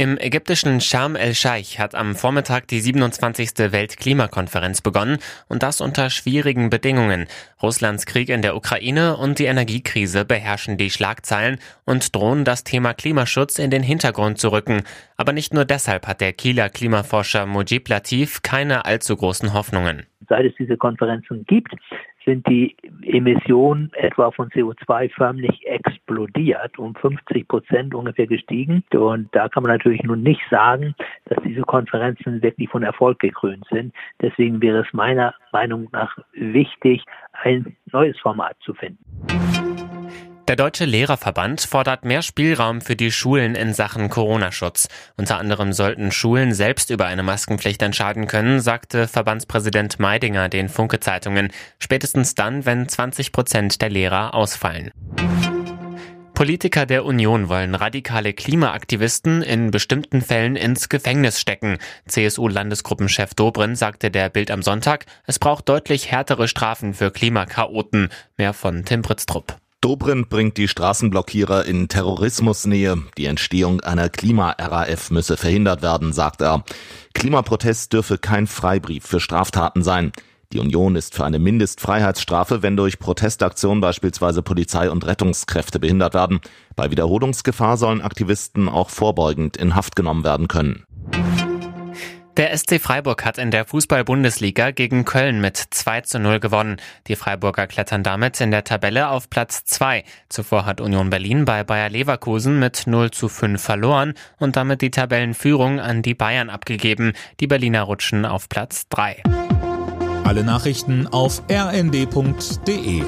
Im ägyptischen Sharm el-Scheich hat am Vormittag die 27. Weltklimakonferenz begonnen und das unter schwierigen Bedingungen. Russlands Krieg in der Ukraine und die Energiekrise beherrschen die Schlagzeilen und drohen das Thema Klimaschutz in den Hintergrund zu rücken. Aber nicht nur deshalb hat der Kieler Klimaforscher Mujib Latif keine allzu großen Hoffnungen. Seit es diese Konferenzen gibt, sind die Emissionen etwa von CO2 förmlich explodiert, um 50 Prozent ungefähr gestiegen. Und da kann man natürlich nun nicht sagen, dass diese Konferenzen wirklich von Erfolg gekrönt sind. Deswegen wäre es meiner Meinung nach wichtig, ein neues Format zu finden. Der Deutsche Lehrerverband fordert mehr Spielraum für die Schulen in Sachen Corona-Schutz. Unter anderem sollten Schulen selbst über eine Maskenpflicht entscheiden können, sagte Verbandspräsident Meidinger den Funke-Zeitungen. Spätestens dann, wenn 20 Prozent der Lehrer ausfallen. Politiker der Union wollen radikale Klimaaktivisten in bestimmten Fällen ins Gefängnis stecken. CSU-Landesgruppenchef Dobrin sagte der Bild am Sonntag, es braucht deutlich härtere Strafen für Klimakaoten. Mehr von Tim Britztrup. Dobrindt bringt die Straßenblockierer in Terrorismusnähe. Die Entstehung einer Klima-RAF müsse verhindert werden, sagt er. Klimaprotest dürfe kein Freibrief für Straftaten sein. Die Union ist für eine Mindestfreiheitsstrafe, wenn durch Protestaktionen beispielsweise Polizei und Rettungskräfte behindert werden. Bei Wiederholungsgefahr sollen Aktivisten auch vorbeugend in Haft genommen werden können. Der SC Freiburg hat in der Fußball-Bundesliga gegen Köln mit 2 zu 0 gewonnen. Die Freiburger klettern damit in der Tabelle auf Platz 2. Zuvor hat Union Berlin bei Bayer Leverkusen mit 0 zu 5 verloren und damit die Tabellenführung an die Bayern abgegeben. Die Berliner rutschen auf Platz 3. Alle Nachrichten auf rnd.de